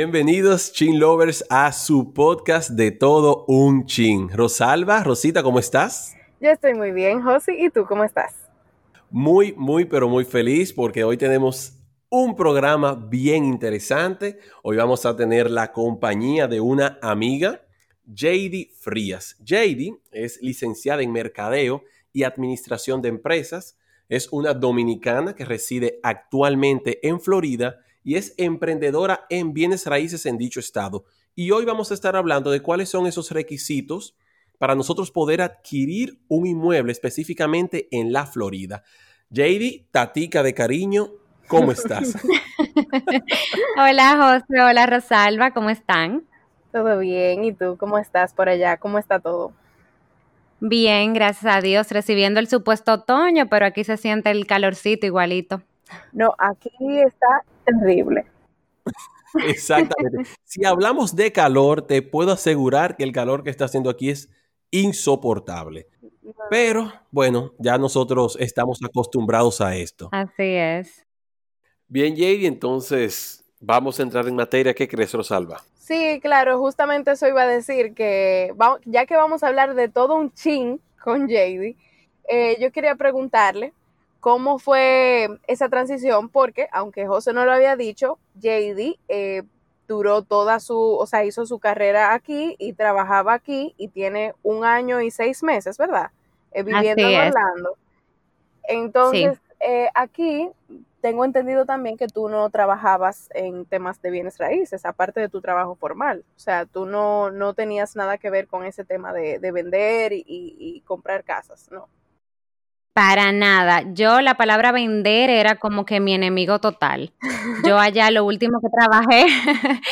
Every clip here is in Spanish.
Bienvenidos, Chin Lovers, a su podcast de todo un chin. Rosalba, Rosita, ¿cómo estás? Yo estoy muy bien, Josi, ¿y tú cómo estás? Muy, muy, pero muy feliz porque hoy tenemos un programa bien interesante. Hoy vamos a tener la compañía de una amiga, JD Frías. JD es licenciada en Mercadeo y Administración de Empresas. Es una dominicana que reside actualmente en Florida y es emprendedora en bienes raíces en dicho estado. Y hoy vamos a estar hablando de cuáles son esos requisitos para nosotros poder adquirir un inmueble específicamente en la Florida. JD, tatica de cariño, ¿cómo estás? hola José, hola Rosalba, ¿cómo están? Todo bien, ¿y tú cómo estás por allá? ¿Cómo está todo? Bien, gracias a Dios, recibiendo el supuesto otoño, pero aquí se siente el calorcito igualito. No, aquí está terrible. Exactamente. si hablamos de calor, te puedo asegurar que el calor que está haciendo aquí es insoportable. Pero bueno, ya nosotros estamos acostumbrados a esto. Así es. Bien, Jady, entonces vamos a entrar en materia. ¿Qué crees, Rosalba? Sí, claro, justamente eso iba a decir que ya que vamos a hablar de todo un chin con JD, eh, yo quería preguntarle cómo fue esa transición, porque aunque José no lo había dicho, JD eh, duró toda su, o sea, hizo su carrera aquí y trabajaba aquí y tiene un año y seis meses, ¿verdad? Eh, viviendo en Orlando. Entonces, eh, aquí tengo entendido también que tú no trabajabas en temas de bienes raíces, aparte de tu trabajo formal. O sea, tú no, no tenías nada que ver con ese tema de, vender y comprar casas, ¿no? Para nada. Yo la palabra vender era como que mi enemigo total. Yo allá lo último que trabajé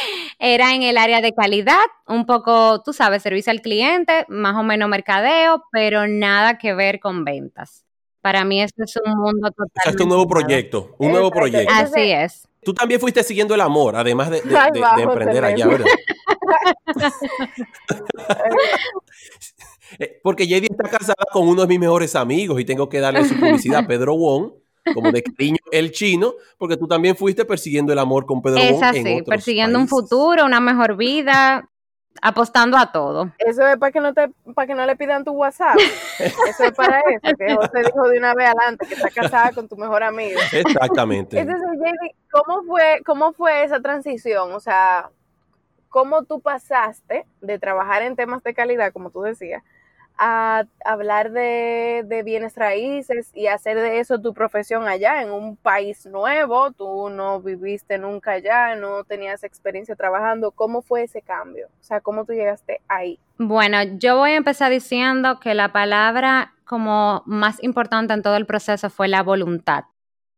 era en el área de calidad, un poco, tú sabes, servicio al cliente, más o menos mercadeo, pero nada que ver con ventas. Para mí esto es un mundo total. O sea, es un nuevo proyecto, un nuevo proyecto. Así es. Tú también fuiste siguiendo el amor, además de, emprender allá, ¿verdad? Eh, porque Jedi está casada con uno de mis mejores amigos y tengo que darle su publicidad a Pedro Wong, como de cariño el chino, porque tú también fuiste persiguiendo el amor con Pedro Wong. Es así, persiguiendo un futuro, una mejor vida, apostando a todo. Eso es para que no te, para que no le pidan tu WhatsApp. Eso es para eso, que José dijo de una vez adelante que está casada con tu mejor amigo. Exactamente. Entonces, ¿cómo fue, cómo fue esa transición? O sea, ¿cómo tú pasaste de trabajar en temas de calidad, como tú decías, a hablar de, de, bienes raíces y hacer de eso tu profesión allá en un país nuevo, tú no viviste nunca allá, no tenías experiencia trabajando, ¿cómo fue ese cambio? O sea, ¿cómo tú llegaste ahí? Bueno, yo voy a empezar diciendo que la palabra como más importante en todo el proceso fue la voluntad.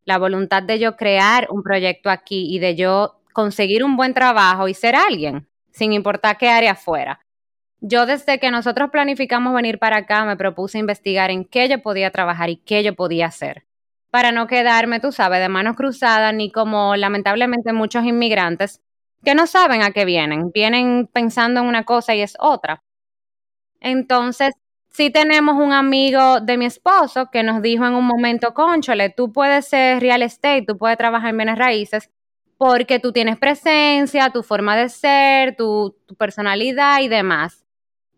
La voluntad de yo crear un proyecto aquí y de yo conseguir un buen trabajo y ser alguien, sin importar qué área fuera. Yo desde que nosotros planificamos venir para acá me propuse investigar en qué yo podía trabajar y qué yo podía hacer. Para no quedarme, tú sabes, de manos cruzadas, ni como lamentablemente muchos inmigrantes que no saben a qué vienen, vienen pensando en una cosa y es otra. Entonces, sí tenemos un amigo de mi esposo que nos dijo en un momento, conchole, tú puedes ser real estate, tú puedes trabajar en bienes raíces, porque tú tienes presencia, tu forma de ser, tu, tu personalidad y demás.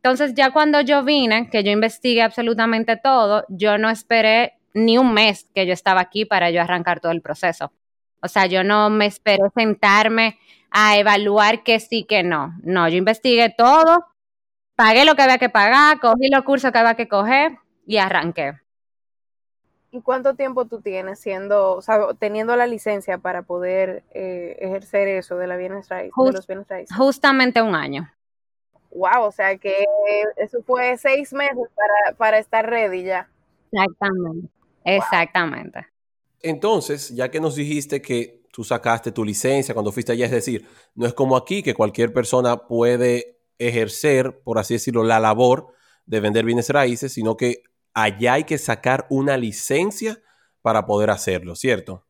Entonces ya cuando yo vine, que yo investigué absolutamente todo, yo no esperé ni un mes que yo estaba aquí para yo arrancar todo el proceso. O sea, yo no me esperé sentarme a evaluar que sí, que no. No, yo investigué todo, pagué lo que había que pagar, cogí los cursos que había que coger y arranqué. ¿Y cuánto tiempo tú tienes siendo, o sea, teniendo la licencia para poder eh, ejercer eso de, la bienes de los bienes raíces? Justamente un año wow, o sea que eso fue seis meses para, para estar ready ya. Exactamente, exactamente. Entonces, ya que nos dijiste que tú sacaste tu licencia cuando fuiste allá, es decir, no es como aquí que cualquier persona puede ejercer, por así decirlo, la labor de vender bienes raíces, sino que allá hay que sacar una licencia para poder hacerlo, ¿cierto?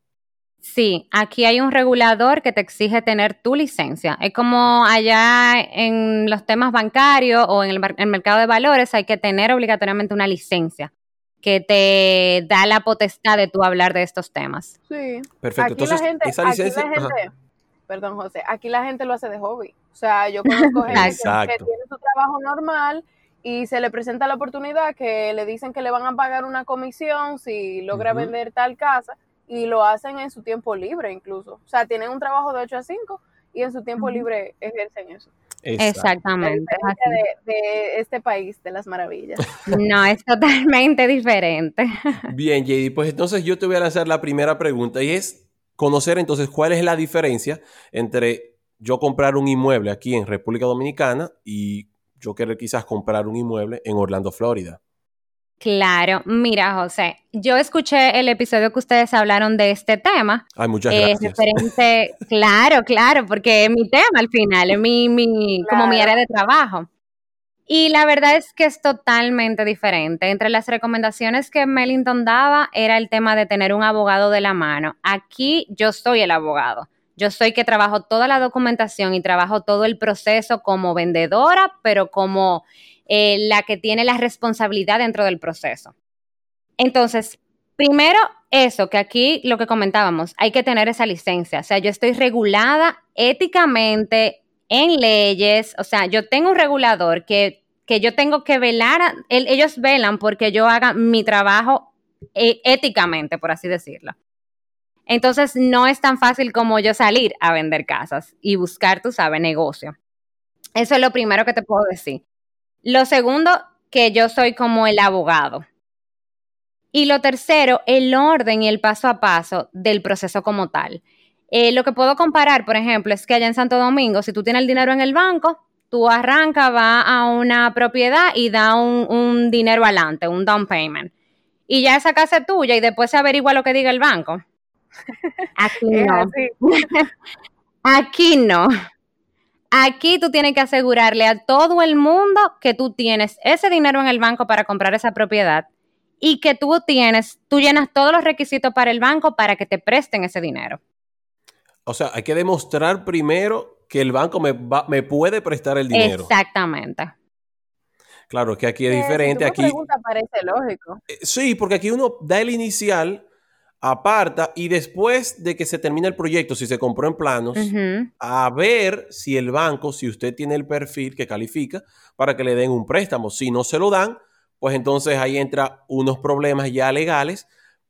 Sí, aquí hay un regulador que te exige tener tu licencia. Es como allá en los temas bancarios o en el, mercado de valores hay que tener obligatoriamente una licencia que te da la potestad de tú hablar de estos temas. Sí. Perfecto. Entonces, esa licencia... perdón José, aquí la gente lo hace de hobby. O sea, yo conozco gente que, tiene su trabajo normal y se le presenta la oportunidad que le dicen que le van a pagar una comisión si logra vender tal casa y lo hacen en su tiempo libre incluso. O sea, tienen un trabajo de 8 a 5 y en su tiempo libre ejercen eso. Exactamente. De, de, este país de las maravillas. No, es totalmente diferente. Bien, JD, pues entonces yo te voy a lanzar la primera pregunta y es conocer entonces cuál es la diferencia entre yo comprar un inmueble aquí en República Dominicana y yo querer quizás comprar un inmueble en Orlando, Florida. Claro, mira José, yo escuché el episodio que ustedes hablaron de este tema. Ay, muchas eh, gracias. claro, claro, porque es mi tema al final, es mi, mi como mi área de trabajo. Y la verdad es que es totalmente diferente. Entre las recomendaciones que Mellington daba era el tema de tener un abogado de la mano. Aquí yo soy el abogado. Yo soy que trabajo toda la documentación y trabajo todo el proceso como vendedora, pero como eh, la que tiene la responsabilidad dentro del proceso. Entonces, primero eso, que aquí lo que comentábamos, hay que tener esa licencia. O sea, yo estoy regulada éticamente en leyes, o sea, yo tengo un regulador que, que yo tengo que velar, ellos velan porque yo haga mi trabajo eh, éticamente, por así decirlo. Entonces, no es tan fácil como yo salir a vender casas y buscar, tú sabes, negocio. Eso es lo primero que te puedo decir. Lo segundo, que yo soy como el abogado. Y lo tercero, el orden y el paso a paso del proceso como tal. Eh, lo que puedo comparar, por ejemplo, es que allá en Santo Domingo, si tú tienes el dinero en el banco, tú arrancas, vas a una propiedad y da un, dinero adelante, un down payment. Y ya esa casa es tuya y después se averigua lo que diga el banco. Aquí no. Aquí no. Aquí tú tienes que asegurarle a todo el mundo que tú tienes ese dinero en el banco para comprar esa propiedad y que tú tienes, tú llenas todos los requisitos para el banco para que te presten ese dinero. O sea, hay que demostrar primero que el banco me, me puede prestar el dinero. Exactamente. Claro, que aquí es eh, diferente. aquí pregunta parece lógico. Eh, sí, porque aquí uno da el inicial aparta y después de que se termine el proyecto, si se compró en planos, a ver si el banco, si usted tiene el perfil que califica para que le den un préstamo. Si no se lo dan, pues entonces ahí entra unos problemas ya legales,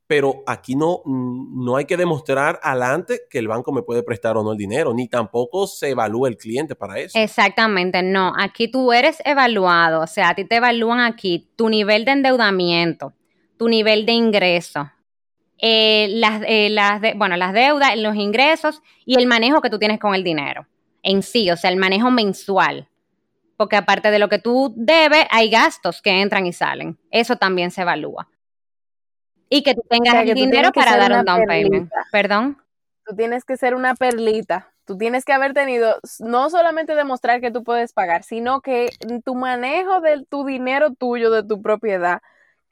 pero aquí no, no hay que demostrar adelante que el banco me puede prestar o no el dinero, ni tampoco se evalúa el cliente para eso. Exactamente, no, aquí tú eres evaluado, o sea, a ti te evalúan aquí tu nivel de endeudamiento, tu nivel de ingreso, eh, las, eh, las, bueno, las deudas, los ingresos y el manejo que tú tienes con el dinero en sí, o sea, el manejo mensual. Porque aparte de lo que tú debes, hay gastos que entran y salen. Eso también se evalúa. Y que tú tengas el dinero para dar un down payment. Perdón. Tú tienes que ser una perlita. Tú tienes que haber tenido, no solamente demostrar que tú puedes pagar, sino que tu manejo de tu dinero tuyo, de tu propiedad,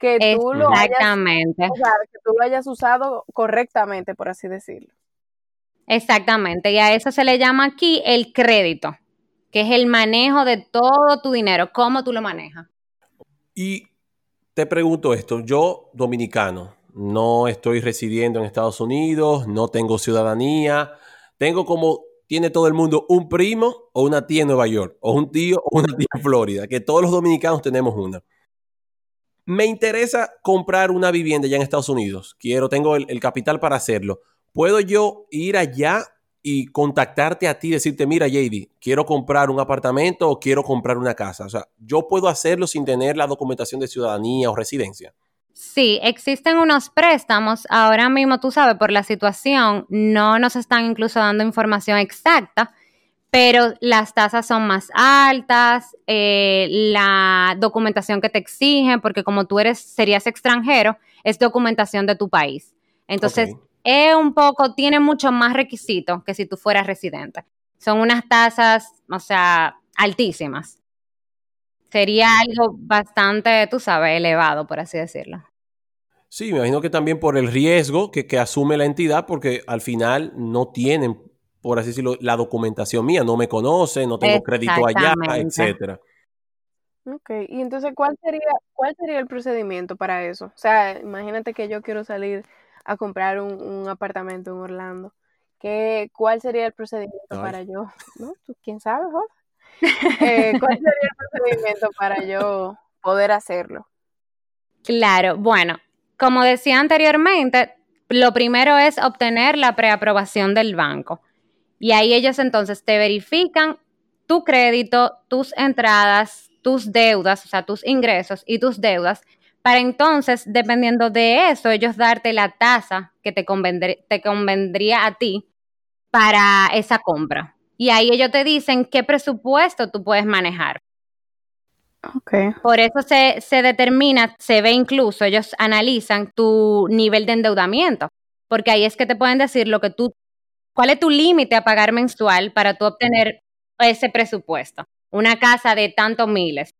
que tú lo hayas, que tú lo hayas usado correctamente, por así decirlo. Exactamente, y a eso se le llama aquí el crédito, que es el manejo de todo tu dinero, cómo tú lo manejas. Y te pregunto esto, yo dominicano, no estoy residiendo en Estados Unidos, no tengo ciudadanía, tengo como tiene todo el mundo un primo o una tía en Nueva York, o un tío o una tía en Florida, que todos los dominicanos tenemos una me interesa comprar una vivienda ya en Estados Unidos, quiero, tengo el, capital para hacerlo, ¿puedo yo ir allá y contactarte a ti y decirte, mira, JD, quiero comprar un apartamento o quiero comprar una casa? O sea, ¿yo puedo hacerlo sin tener la documentación de ciudadanía o residencia? Sí, existen unos préstamos. Ahora mismo, tú sabes, por la situación, no nos están incluso dando información exacta, pero las tasas son más altas, eh, la documentación que te exigen, porque como tú eres, serías extranjero, es documentación de tu país. Entonces, es un poco, tiene mucho más requisitos que si tú fueras residente. Son unas tasas, o sea, altísimas. Sería algo bastante, tú sabes, elevado, por así decirlo. Sí, me imagino que también por el riesgo que, que asume la entidad, porque al final no tienen por así decirlo, la documentación mía, no me conoce, no tengo crédito allá, etcétera. Ok, y entonces, ¿cuál sería, ¿cuál sería el procedimiento para eso? O sea, imagínate que yo quiero salir a comprar un, apartamento en Orlando. ¿Qué, ¿Cuál sería el procedimiento para yo? ¿No? ¿Quién sabe, Jorge? Eh, ¿Cuál sería el procedimiento para yo poder hacerlo? Claro, bueno, como decía anteriormente, lo primero es obtener la preaprobación del banco. Y ahí ellos entonces te verifican tu crédito, tus entradas, tus deudas, o sea, tus ingresos y tus deudas, para entonces, dependiendo de eso, ellos darte la tasa que te, te convendría a ti para esa compra. Y ahí ellos te dicen qué presupuesto tú puedes manejar. Okay. Por eso se, se determina, se ve incluso, ellos analizan tu nivel de endeudamiento, porque ahí es que te pueden decir lo que tú, cuál es tu límite a pagar mensual para tú obtener ese presupuesto. Una casa de tantos miles,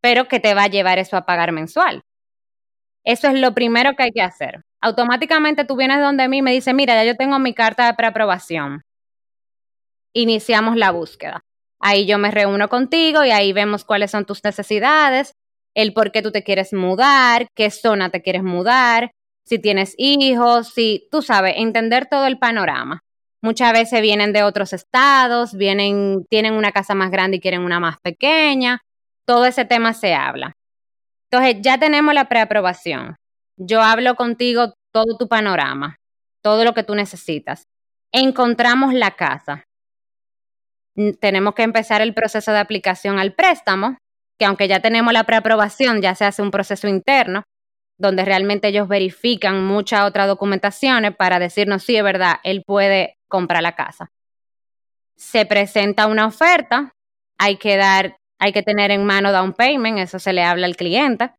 pero que te va a llevar eso a pagar mensual. Eso es lo primero que hay que hacer. Automáticamente tú vienes donde mí y me dices, mira, ya yo tengo mi carta de preaprobación. Iniciamos la búsqueda. Ahí yo me reúno contigo y ahí vemos cuáles son tus necesidades, el por qué tú te quieres mudar, qué zona te quieres mudar, si tienes hijos, si tú sabes, entender todo el panorama. Muchas veces vienen de otros estados, vienen, tienen una casa más grande y quieren una más pequeña. Todo ese tema se habla. Entonces, ya tenemos la preaprobación. Yo hablo contigo todo tu panorama, todo lo que tú necesitas. Encontramos la casa. Tenemos que empezar el proceso de aplicación al préstamo, que aunque ya tenemos la preaprobación, ya se hace un proceso interno, donde realmente ellos verifican muchas otras documentaciones para decirnos si es verdad, él puede comprar la casa. Se presenta una oferta, hay que dar hay que tener en mano down payment, eso se le habla al cliente.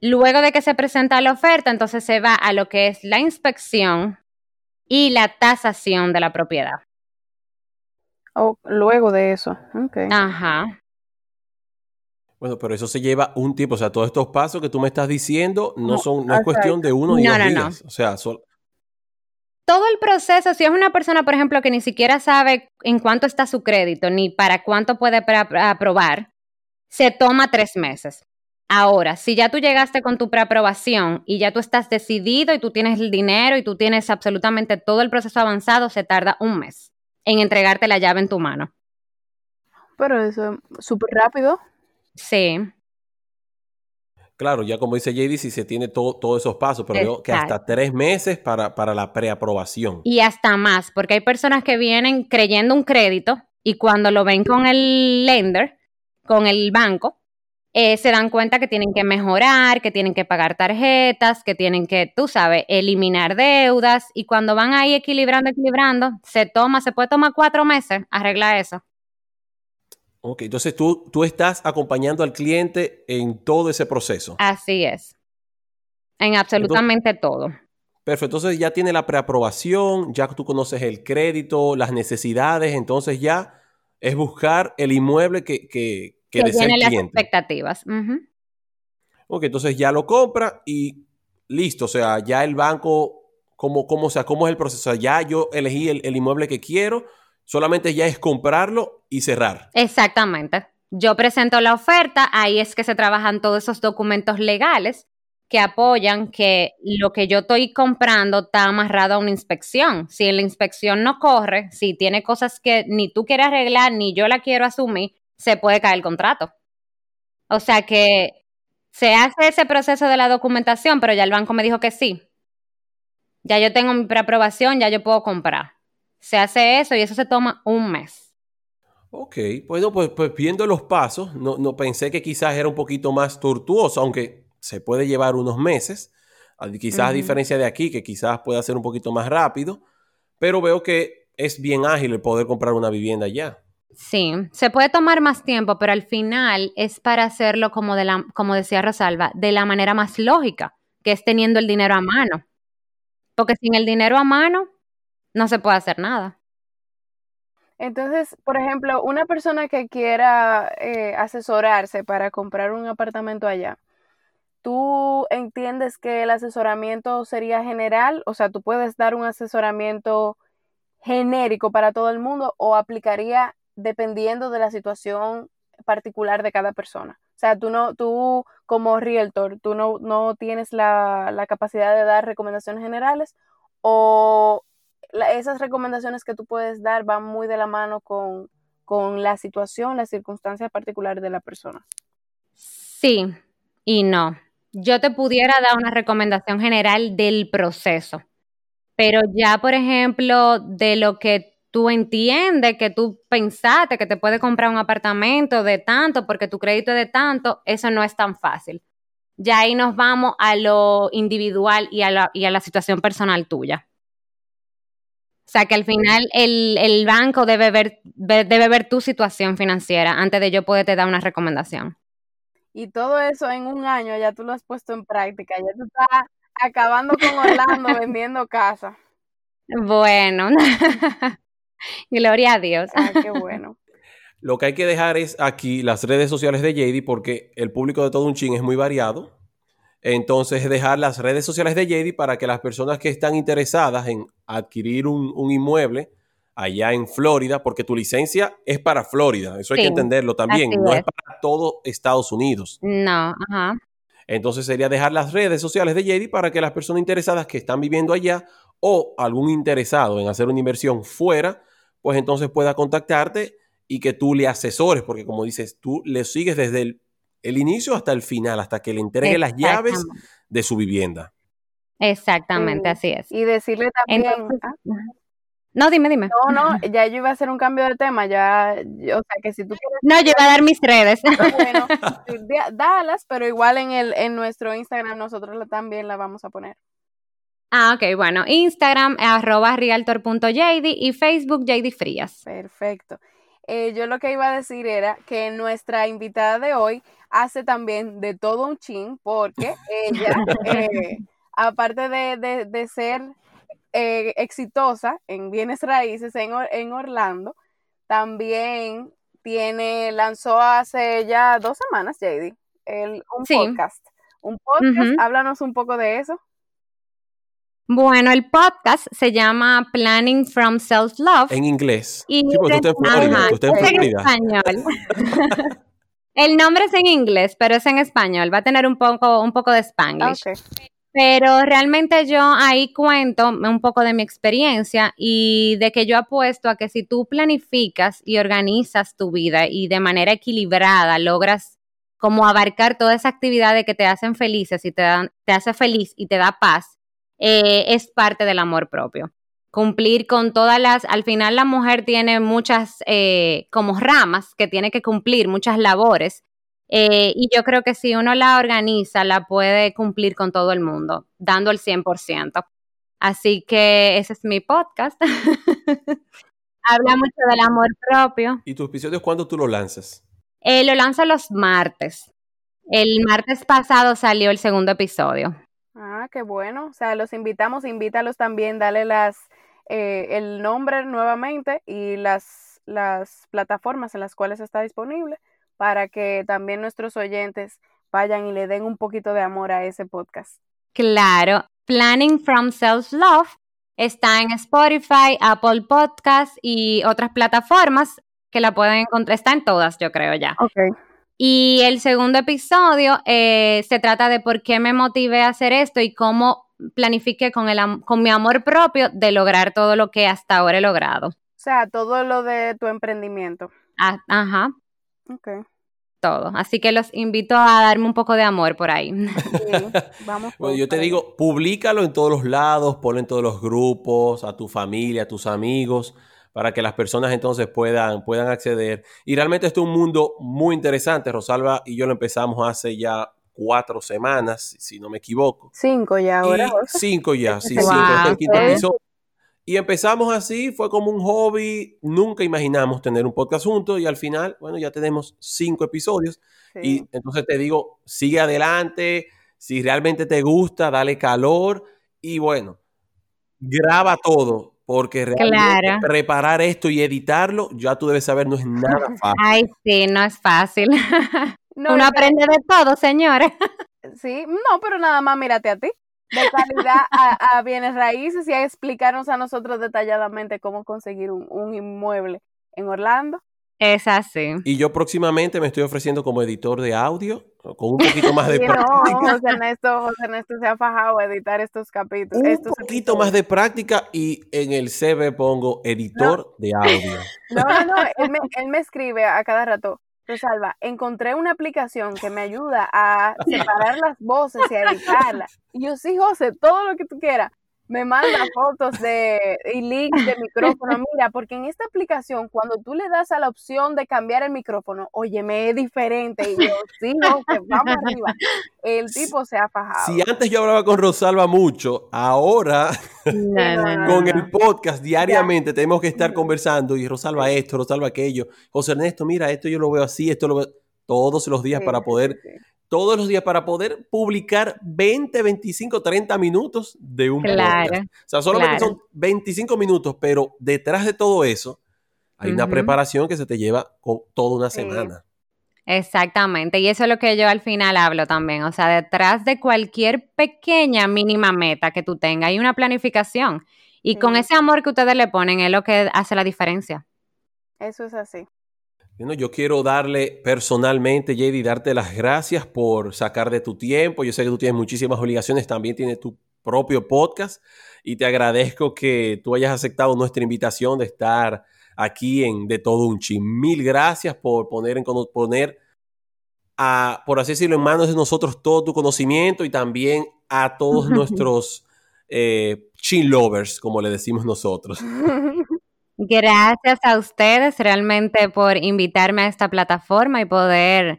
Luego de que se presenta la oferta, entonces se va a lo que es la inspección y la tasación de la propiedad. Oh, luego de eso. Okay. Ajá. Bueno, pero eso se lleva un tiempo. O sea, todos estos pasos que tú me estás diciendo no son, no es cuestión de uno ni dos días. O sea, son, todo el proceso, si es una persona, por ejemplo, que ni siquiera sabe en cuánto está su crédito ni para cuánto puede aprobar, se toma tres meses. Ahora, si ya tú llegaste con tu preaprobación y ya tú estás decidido y tú tienes el dinero y tú tienes absolutamente todo el proceso avanzado, se tarda un mes en entregarte la llave en tu mano. Pero eso es súper rápido. Sí. Claro, ya como dice JD, si se tiene todos esos pasos, pero veo que hasta tres meses para, para la preaprobación. Y hasta más, porque hay personas que vienen creyendo un crédito y cuando lo ven con el lender, con el banco, eh, se dan cuenta que tienen que mejorar, que tienen que pagar tarjetas, que tienen que, tú sabes, eliminar deudas y cuando van ahí equilibrando, equilibrando, se toma, se puede tomar cuatro meses, arregla eso. Ok, entonces tú, tú estás acompañando al cliente en todo ese proceso. Así es. En absolutamente todo. Perfecto, entonces ya tiene la preaprobación, ya tú conoces el crédito, las necesidades, entonces ya es buscar el inmueble que, que, que, tiene las expectativas. Ok, entonces ya lo compra y listo, o sea, ya el banco, ¿cómo, cómo, o sea, cómo es el proceso? ya yo elegí el inmueble que quiero, Solamente ya es comprarlo y cerrar. Exactamente. Yo presento la oferta, ahí es que se trabajan todos esos documentos legales que apoyan que lo que yo estoy comprando está amarrado a una inspección. Si la inspección no corre, si tiene cosas que ni tú quieres arreglar ni yo la quiero asumir, se puede caer el contrato. O sea que se hace ese proceso de la documentación, pero ya el banco me dijo que sí. Ya yo tengo mi preaprobación, ya yo puedo comprar se hace eso y eso se toma un mes. Ok, bueno, pues, pues viendo los pasos, no, no, pensé que quizás era un poquito más tortuoso, aunque se puede llevar unos meses, quizás a diferencia de aquí, que quizás pueda ser un poquito más rápido, pero veo que es bien ágil el poder comprar una vivienda ya. Sí, se puede tomar más tiempo, pero al final es para hacerlo como, de la, como decía Rosalba, de la manera más lógica, que es teniendo el dinero a mano. Porque sin el dinero a mano, no se puede hacer nada. Entonces, por ejemplo, una persona que quiera eh, asesorarse para comprar un apartamento allá, ¿tú entiendes que el asesoramiento sería general? O sea, ¿tú puedes dar un asesoramiento genérico para todo el mundo o aplicaría dependiendo de la situación particular de cada persona? O sea, tú no, tú como realtor, tú no, no tienes la, la capacidad de dar recomendaciones generales o esas recomendaciones que tú puedes dar van muy de la mano con, con la situación, las circunstancias particulares de la persona. Sí y no. Yo te pudiera dar una recomendación general del proceso, pero ya, por ejemplo, de lo que tú entiendes, que tú pensaste que te puedes comprar un apartamento de tanto porque tu crédito es de tanto, eso no es tan fácil. Ya ahí nos vamos a lo individual y a la, y a la situación personal tuya. O sea, que al final el, el banco debe ver, debe ver tu situación financiera antes de yo poderte dar una recomendación. Y todo eso en un año ya tú lo has puesto en práctica, ya tú estás acabando con Orlando vendiendo casa. Bueno, gloria a Dios. Ah, qué bueno. Lo que hay que dejar es aquí las redes sociales de JD porque el público de todo un chin es muy variado entonces, dejar las redes sociales de JD para que las personas que están interesadas en adquirir un, inmueble allá en Florida, porque tu licencia es para Florida, eso hay que entenderlo también, no es. para todo Estados Unidos. No, ajá. Entonces sería dejar las redes sociales de JD para que las personas interesadas que están viviendo allá o algún interesado en hacer una inversión fuera, pues entonces pueda contactarte y que tú le asesores, porque como dices, tú le sigues desde el el inicio hasta el final, hasta que le entregue las llaves de su vivienda. Exactamente, así es. Y decirle también... ¿ah? No, dime, dime. No, no, ya yo iba a hacer un cambio de tema, ya, o sea, que si tú quieres... No, yo iba a dar mis redes. Bueno, dalas, pero igual en, el, en nuestro Instagram nosotros también la vamos a poner. Ah, ok, bueno, Instagram, arroba realtor.jd y Facebook, JD Frías. Perfecto. Eh, yo lo que iba a decir era que nuestra invitada de hoy hace también de todo un chin, porque ella, eh, aparte de, ser eh, exitosa en bienes raíces en, en, Orlando, también tiene, lanzó hace ya dos semanas, JD, el, un podcast. Un podcast, háblanos un poco de eso. Bueno, el podcast se llama Planning from Self-Love. En inglés. Y sí, porque tú estás en Florida. Tú estás en español. el nombre es en inglés, pero es en español. Va a tener un poco, un poco de spanglish. Pero realmente yo ahí cuento un poco de mi experiencia y de que yo apuesto a que si tú planificas y organizas tu vida y de manera equilibrada logras como abarcar toda esa actividad que te hacen felices y te, dan, te hace feliz y te da paz, eh, es parte del amor propio. Cumplir con todas las, al final la mujer tiene muchas eh, como ramas que tiene que cumplir, muchas labores. Eh, y yo creo que si uno la organiza, la puede cumplir con todo el mundo, dando el 100%. Así que ese es mi podcast. Habla mucho del amor propio. ¿Y tus episodios cuándo tú lo lanzas? lo lanzo los martes. El martes pasado salió el segundo episodio. Ah, qué bueno. O sea, los invitamos, invítalos también, dale las, eh, el nombre nuevamente y las, las plataformas en las cuales está disponible para que también nuestros oyentes vayan y le den un poquito de amor a ese podcast. Claro, Planning from Self Love está en Spotify, Apple Podcasts y otras plataformas que la pueden encontrar. Está en todas, yo creo ya. Okay. Y el segundo episodio eh, se trata de por qué me motivé a hacer esto y cómo planifiqué con, el, con mi amor propio de lograr todo lo que hasta ahora he logrado. O sea, todo lo de tu emprendimiento. Ah, ajá. Ok. Todo. Así que los invito a darme un poco de amor por ahí. vamos. bueno, yo te digo, públicalo en todos los lados, ponlo en todos los grupos, a tu familia, a tus amigos para que las personas entonces puedan, puedan acceder. Y realmente esto es un mundo muy interesante. Rosalba y yo lo empezamos hace ya cuatro semanas, si no me equivoco. Cinco ya ahora. cinco ya, sí, cinco. Y empezamos así, fue como un hobby, nunca imaginamos tener un podcast juntos y al final, bueno, ya tenemos cinco episodios. Y entonces te digo, sigue adelante, si realmente te gusta, dale calor y bueno, graba todo porque realmente preparar esto y editarlo, ya tú debes saber, no es nada fácil. Ay, sí, no es fácil. Uno aprende de todo, señores. Sí, no, pero nada más mírate a ti. De calidad a, bienes raíces y a explicarnos a nosotros detalladamente cómo conseguir un, un inmueble en Orlando. Es así. Y yo próximamente me estoy ofreciendo como editor de audio con un poquito más de Sí, no, práctica. José Ernesto, José Ernesto se ha fajado a editar estos capítulos. Un estos poquito más de práctica y en el CV pongo editor de audio. No, no, no, él me, él me escribe a cada rato, Rosalba, encontré una aplicación que me ayuda a separar las voces y a editarlas. Y yo, sí, José, todo lo que tú quieras. Me manda fotos de y links de micrófono. Mira, porque en esta aplicación, cuando tú le das a la opción de cambiar el micrófono, oye, me es diferente. Y yo, sí, José, vamos arriba. El tipo se ha fajado. Si antes yo hablaba con Rosalba mucho, ahora No, no, no. con el podcast diariamente tenemos que estar conversando y Rosalba esto, Rosalba aquello. José Ernesto, mira, esto yo lo veo así, esto lo veo todos los días Sí, para poder, sí, sí. Todos los días para poder publicar 20, 25, 30 minutos de un Claro, podcast. O sea, solamente claro. son 25 minutos, pero detrás de todo eso hay una preparación que se te lleva con toda una Sí. semana. Exactamente, y eso es lo que yo al final hablo también, o sea, detrás de cualquier pequeña mínima meta que tú tengas hay una planificación y con ese amor que ustedes le ponen es lo que hace la diferencia. Eso es así. Bueno, yo quiero darle personalmente, JD, darte las gracias por sacar de tu tiempo. Yo sé que tú tienes muchísimas obligaciones, también tienes tu propio podcast y te agradezco que tú hayas aceptado nuestra invitación de estar aquí en De Todo Un Chin. Mil gracias por poner, en, poner a, por así decirlo, en manos de nosotros todo tu conocimiento y también a todos nuestros eh, chin lovers, como le decimos nosotros. Gracias a ustedes realmente por invitarme a esta plataforma y poder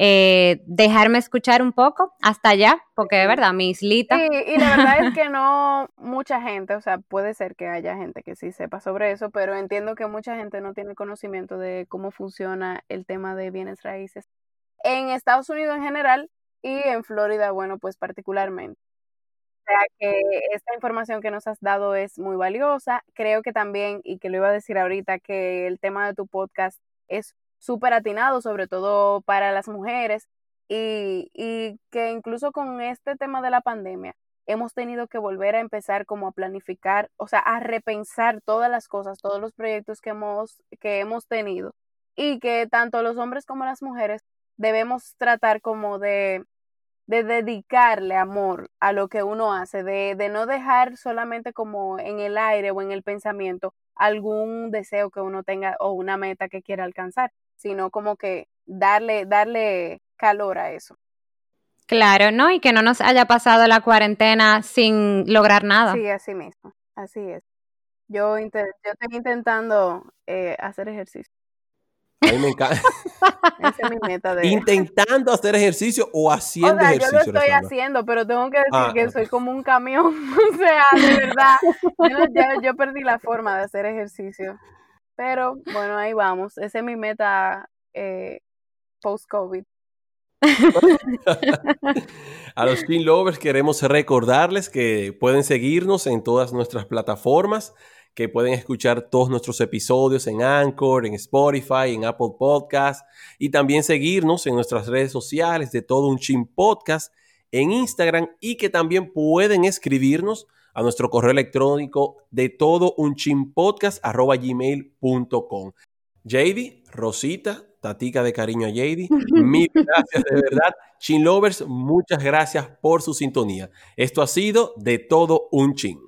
eh, dejarme escuchar un poco hasta allá, porque de verdad, mi islita. Sí, y la verdad es que no mucha gente, o sea, puede ser que haya gente que sí sepa sobre eso, pero entiendo que mucha gente no tiene conocimiento de cómo funciona el tema de bienes raíces en Estados Unidos en general y en Florida, bueno, pues particularmente. O sea que esta información que nos has dado es muy valiosa. Creo que también, y que lo iba a decir ahorita, que el tema de tu podcast es súper atinado, sobre todo para las mujeres, y, y que incluso con este tema de la pandemia hemos tenido que volver a empezar como a planificar, o sea, a repensar todas las cosas, todos los proyectos que hemos, que hemos tenido, y que tanto los hombres como las mujeres debemos tratar como de de dedicarle amor a lo que uno hace, de, de no dejar solamente como en el aire o en el pensamiento algún deseo que uno tenga o una meta que quiera alcanzar, sino como que darle, darle calor a eso. Claro, ¿no? Y que no nos haya pasado la cuarentena sin lograr nada. Sí, así mismo, así es. Yo, yo estoy intentando eh, hacer ejercicio. A mí me encanta. Esa es mi meta de... Intentando hacer ejercicio o O haciendo sea, yo lo ejercicio. estoy haciendo, pero tengo que decir Ah, que soy como un camión. O sea, de verdad, yo, yo perdí la forma de hacer ejercicio. Pero bueno, ahí vamos. Esa es mi meta eh, post-COVID. A los Teen Lovers queremos recordarles que pueden seguirnos en todas nuestras plataformas, que pueden escuchar todos nuestros episodios en Anchor, en Spotify, en Apple Podcast y también seguirnos en nuestras redes sociales de todo un Chin Podcast en Instagram y que también pueden escribirnos a nuestro correo electrónico de todo un chin podcast arroba gmail.com. JD, Rosita, Tatica de cariño a JD, mil gracias de verdad. Chin Lovers, muchas gracias por su sintonía. Esto ha sido de todo un chin.